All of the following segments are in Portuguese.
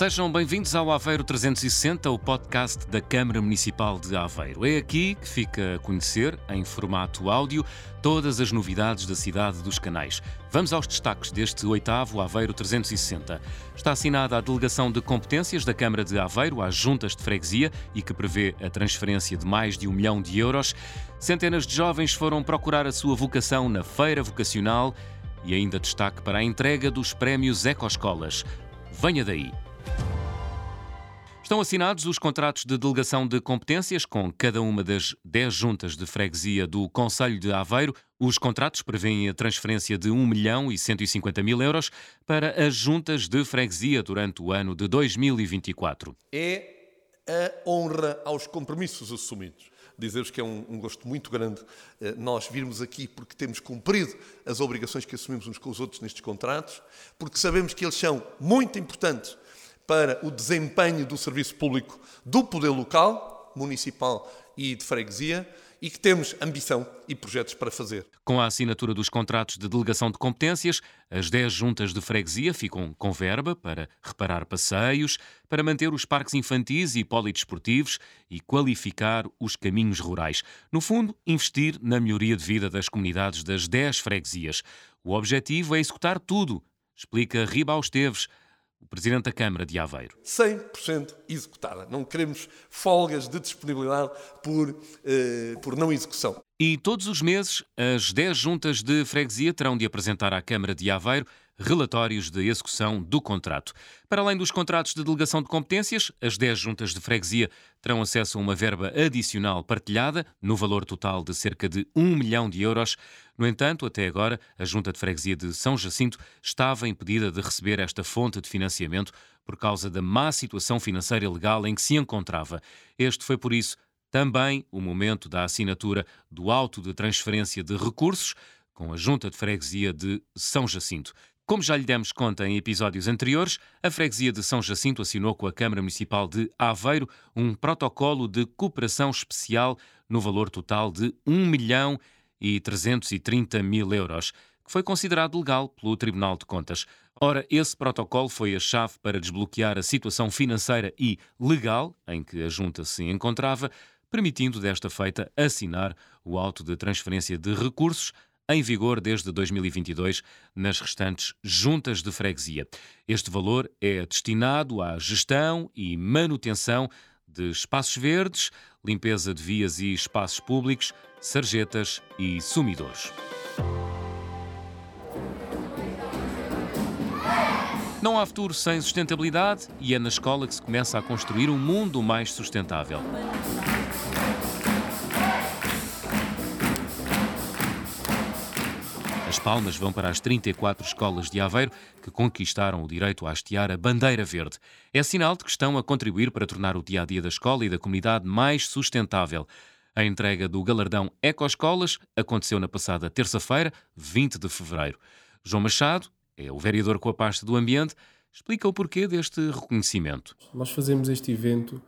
Sejam bem-vindos ao Aveiro 360, o podcast da Câmara Municipal de Aveiro. É aqui que fica a conhecer, em formato áudio, todas as novidades da cidade dos canais. Vamos aos destaques deste oitavo Aveiro 360. Está assinada a delegação de competências da Câmara de Aveiro às juntas de freguesia e que prevê a transferência de mais de um milhão de euros. Centenas de jovens foram procurar a sua vocação na feira vocacional e ainda destaque para a entrega dos prémios Ecoescolas. Venha daí! Estão assinados os contratos de delegação de competências com cada uma das 10 juntas de freguesia do Conselho de Aveiro. Os contratos prevêem a transferência de 1 milhão e 150 mil euros para as juntas de freguesia durante o ano de 2024. É a honra aos compromissos assumidos. Dizer-vos que é um, um, gosto muito grande eh, nós virmos aqui porque temos cumprido as obrigações que assumimos uns com os outros nestes contratos, porque sabemos que eles são muito importantes para o desempenho do serviço público do poder local, municipal e de freguesia e que temos ambição e projetos para fazer. Com a assinatura dos contratos de delegação de competências, as 10 juntas de freguesia ficam com verba para reparar passeios, para manter os parques infantis e polidesportivos e qualificar os caminhos rurais. No fundo, investir na melhoria de vida das comunidades das 10 freguesias. O objetivo é executar tudo, explica Riba Esteves, o Presidente da Câmara de Aveiro. 100% executada. Não queremos folgas de disponibilidade por, eh, por não execução. E todos os meses, as 10 juntas de freguesia terão de apresentar à Câmara de Aveiro relatórios de execução do contrato. Para além dos contratos de delegação de competências, as 10 juntas de freguesia terão acesso a uma verba adicional partilhada, no valor total de cerca de 1 milhão de euros. No entanto, até agora, a Junta de Freguesia de São Jacinto estava impedida de receber esta fonte de financiamento por causa da má situação financeira legal em que se encontrava. Este foi, por isso, também o momento da assinatura do auto de transferência de recursos com a Junta de Freguesia de São Jacinto. Como já lhe demos conta em episódios anteriores, a freguesia de São Jacinto assinou com a Câmara Municipal de Aveiro um protocolo de cooperação especial no valor total de 1 milhão e 330 mil euros, que foi considerado legal pelo Tribunal de Contas. Ora, esse protocolo foi a chave para desbloquear a situação financeira e legal em que a Junta se encontrava, permitindo desta feita assinar o auto de transferência de recursos em vigor desde 2022 nas restantes juntas de freguesia. Este valor é destinado à gestão e manutenção de espaços verdes, limpeza de vias e espaços públicos, sarjetas e sumidores. Não há futuro sem sustentabilidade e é na escola que se começa a construir um mundo mais sustentável. As palmas vão para as 34 escolas de Aveiro que conquistaram o direito a hastear a bandeira verde. É sinal de que estão a contribuir para tornar o dia a dia da escola e da comunidade mais sustentável. A entrega do galardão Ecoescolas aconteceu na passada terça-feira, 20 de fevereiro. João Machado é o vereador com a pasta do Ambiente, explica o porquê deste reconhecimento. Nós fazemos este evento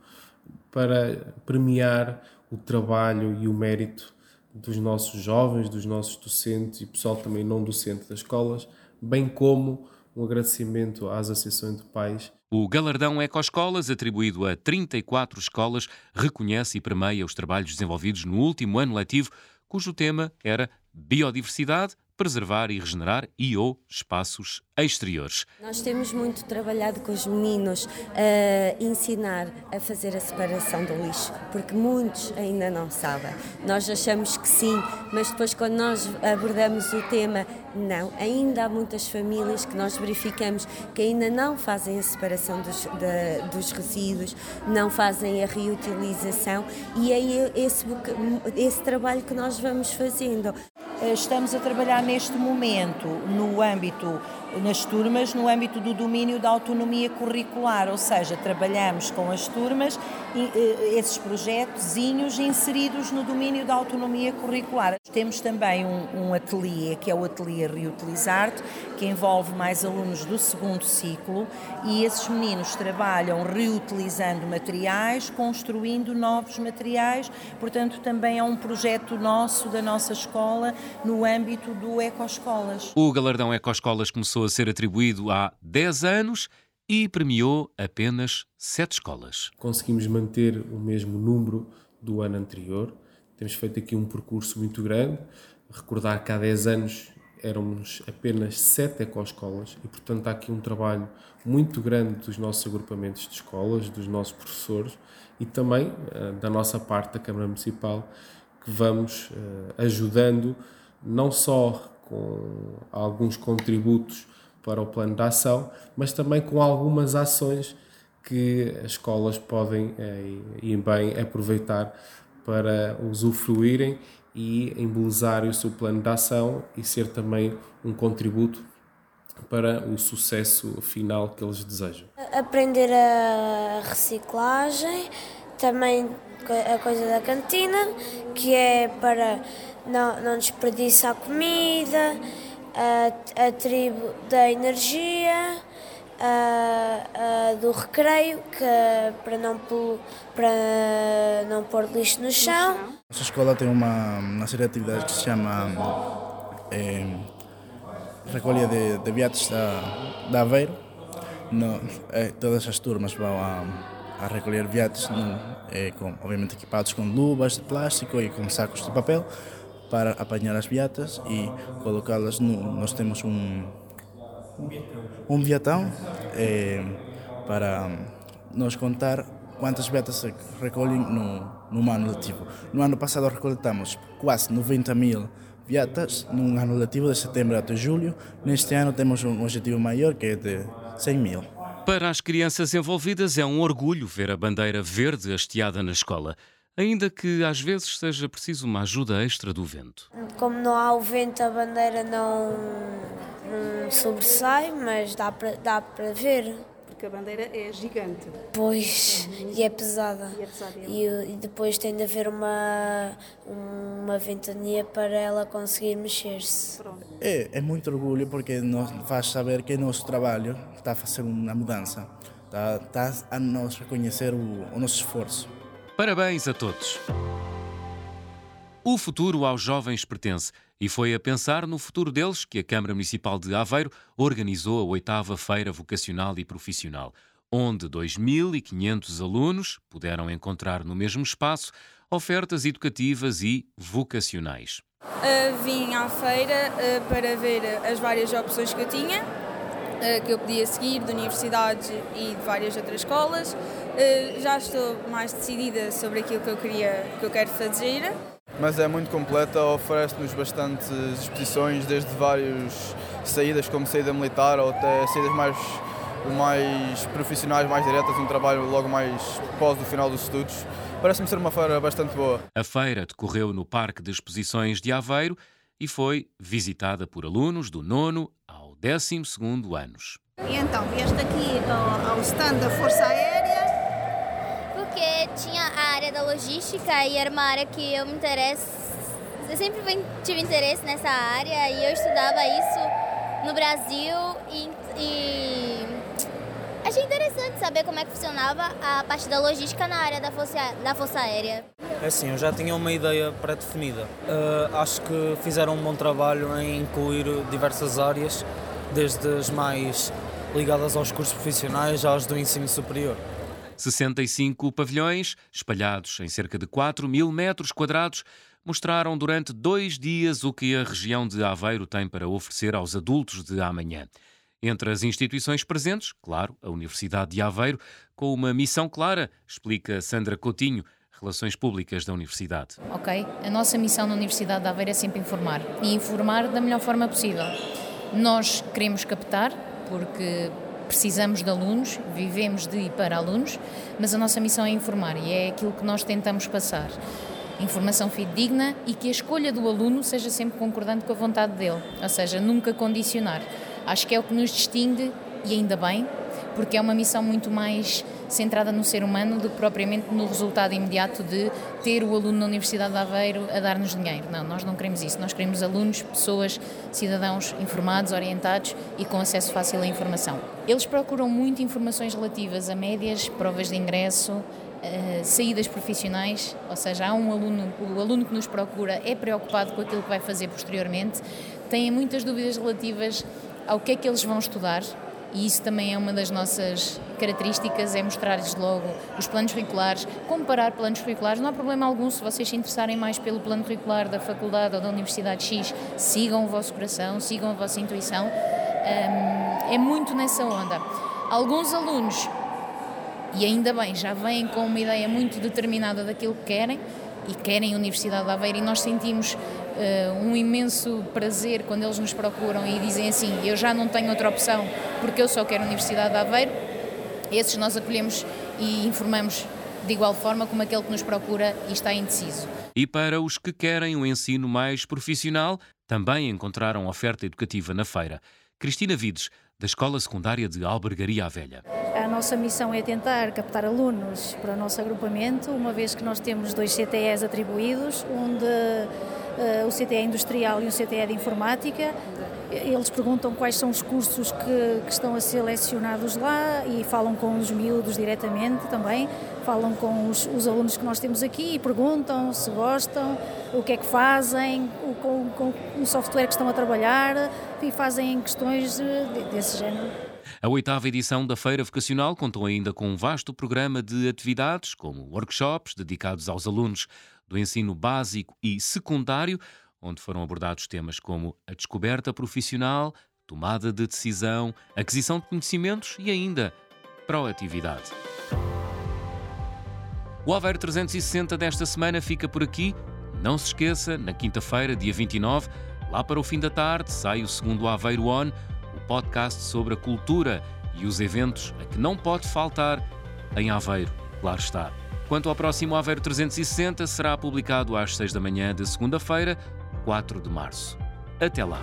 para premiar o trabalho e o mérito dos nossos jovens, dos nossos docentes e pessoal também não docente das escolas, bem como um agradecimento às associações de pais. O galardão Ecoescolas, atribuído a 34 escolas, reconhece e premia os trabalhos desenvolvidos no último ano letivo, cujo tema era biodiversidade, preservar e regenerar e ou espaços exteriores. Nós temos muito trabalhado com os meninos a ensinar a fazer a separação do lixo, porque muitos ainda não sabem. Nós achamos que sim, mas depois quando nós abordamos o tema, não. Ainda há muitas famílias que nós verificamos que ainda não fazem a separação dos, de, dos resíduos, não fazem a reutilização e é esse, esse trabalho que nós vamos fazendo. Estamos a trabalhar neste momento no âmbito nas turmas no âmbito do domínio da autonomia curricular, ou seja, trabalhamos com as turmas eh, esses projetos inseridos no domínio da autonomia curricular. Temos também um, um ateliê, que é o Ateliê Reutilizar-te, que envolve mais alunos do segundo ciclo e esses meninos trabalham reutilizando materiais, construindo novos materiais, portanto também é um projeto nosso, da nossa escola, no âmbito do Ecoescolas. O galardão Ecoescolas começou a ser atribuído há 10 anos e premiou apenas sete escolas. Conseguimos manter o mesmo número do ano anterior. Temos feito aqui um percurso muito grande. Recordar que há 10 anos éramos apenas sete ecoescolas e, portanto, há aqui um trabalho muito grande dos nossos agrupamentos de escolas, dos nossos professores e também uh, da nossa parte da Câmara Municipal, que vamos uh, ajudando não só com alguns contributos para o plano de ação, mas também com algumas ações que as escolas podem eh, e bem aproveitar para usufruírem e embelezar o seu plano de ação e ser também um contributo para o sucesso final que eles desejam. Aprender a reciclagem, também a coisa da cantina, que é para não, não desperdiçar comida, a, a tribo da energia, a, a do recreio, que para não, para não pôr lixo no chão. Nossa escola tem uma, uma série de atividades que se chama é, Recolha de, de Viates da, da Aveiro. No, é, todas as turmas vão a, a recolher viates, é, com, obviamente equipados com luvas de plástico e com sacos de papel para apanhar as viatas e colocá-las no. Nós temos um. Um viatão é, para nos contar quantas viatas se recolhem no, no ano letivo. No ano passado recoletamos quase 90 mil viatas num ano letivo de setembro até julho. Neste ano temos um objetivo maior que é de 100 mil. Para as crianças envolvidas é um orgulho ver a bandeira verde hasteada na escola ainda que às vezes seja preciso uma ajuda extra do vento. Como não há o vento, a bandeira não, não sobressai, mas dá para, dá para ver. Porque a bandeira é gigante. Pois, uhum. e é pesada. E, é pesada, é e, e, depois tem de haver uma, uma ventania para ela conseguir mexer-se. É, é muito orgulho porque nos faz saber que o nosso trabalho está a fazer uma mudança. Está, está a nos reconhecer o, o nosso esforço. Parabéns a todos! O futuro aos jovens pertence e foi a pensar no futuro deles que a Câmara Municipal de Aveiro organizou a oitava Feira Vocacional e Profissional, onde 2.500 alunos puderam encontrar no mesmo espaço ofertas educativas e vocacionais. Uh, vim à feira uh, para ver as várias opções que eu tinha que eu podia seguir de universidades e de várias outras escolas. Eh, já estou mais decidida sobre aquilo que eu queria, que eu quero fazer. Mas é muito completa, oferece-nos bastantes exposições, desde várias saídas, como saída militar, ou até saídas mais, mais profissionais, mais diretas, um trabalho logo mais pós o final dos estudos. Parece-me ser uma feira bastante boa. A feira decorreu no Parque de Exposições de Aveiro e foi visitada por alunos do nono 12 anos. E então, vieste aqui ao, ao stand da Força Aérea? Porque tinha a área da logística e era uma área que eu me interesso. Eu sempre tive interesse nessa área e eu estudava isso no Brasil e, e achei interessante saber como é que funcionava a parte da logística na área da Força, da força Aérea. É assim, eu já tinha uma ideia pré-definida. Uh, acho que fizeram um bom trabalho em incluir diversas áreas desde as mais ligadas aos cursos profissionais aos do ensino superior. 65 pavilhões, espalhados em cerca de 4 mil metros quadrados, mostraram durante dois dias o que a região de Aveiro tem para oferecer aos adultos de amanhã. Entre as instituições presentes, claro, a Universidade de Aveiro, com uma missão clara, explica Sandra Coutinho, Relações Públicas da Universidade. Ok, a nossa missão na Universidade de Aveiro é sempre informar e informar da melhor forma possível. Nós queremos captar, porque precisamos de alunos, vivemos de e para alunos, mas a nossa missão é informar e é aquilo que nós tentamos passar. Informação fidedigna e que a escolha do aluno seja sempre concordante com a vontade dele, ou seja, nunca condicionar. Acho que é o que nos distingue e ainda bem, porque é uma missão muito mais centrada no ser humano do que propriamente no resultado imediato de ter o aluno na Universidade de Aveiro a dar-nos dinheiro. Não, nós não queremos isso. Nós queremos alunos, pessoas, cidadãos informados, orientados e com acesso fácil à informação. Eles procuram muito informações relativas a médias, provas de ingresso, Uh, saídas profissionais, ou seja, há um aluno, o aluno que nos procura é preocupado com aquilo que vai fazer posteriormente, tem muitas dúvidas relativas ao que é que eles vão estudar, e isso também é uma das nossas características, é mostrar-lhes logo os planos curriculares, comparar planos curriculares, não há problema algum se vocês se interessarem mais pelo plano curricular da faculdade ou da Universidade X, sigam o vosso coração, sigam a vossa intuição, é muito nessa onda. Alguns alunos, e ainda bem, já vêm com uma ideia muito determinada daquilo que querem, e querem a Universidade de Aveiro e nós sentimos uh, um imenso prazer quando eles nos procuram e dizem assim, eu já não tenho outra opção porque eu só quero a Universidade de Aveiro, esses nós acolhemos e informamos de igual forma como aquele que nos procura e está indeciso. E para os que querem um ensino mais profissional, também encontraram oferta educativa na feira. Cristina Vides, da Escola Secundária de Albergaria à Velha. A nossa missão é tentar captar alunos para o nosso agrupamento, uma vez que nós temos dois CTEs atribuídos, um de uh, o CTE industrial e o CTE de informática. Eles perguntam quais são os cursos que, que, estão a ser selecionados lá e falam com os miúdos diretamente também, falam com os, os alunos que nós temos aqui e perguntam se gostam, o que é que fazem, o, com, com o software que estão a trabalhar e fazem questões desse género. A oitava edição da Feira Vocacional contou ainda com um vasto programa de atividades, como workshops dedicados aos alunos do ensino básico e secundário, onde foram abordados temas como a descoberta profissional, tomada de decisão, aquisição de conhecimentos e ainda proatividade. O Aveiro 360 desta semana fica por aqui. Não se esqueça, na quinta-feira, dia 29, lá para o fim da tarde, sai o segundo Aveiro On, o podcast sobre a cultura e os eventos a que não pode faltar em Aveiro, claro está. Quanto ao próximo Aveiro 360, será publicado às 6 da manhã de segunda-feira, 4 de março. Até lá!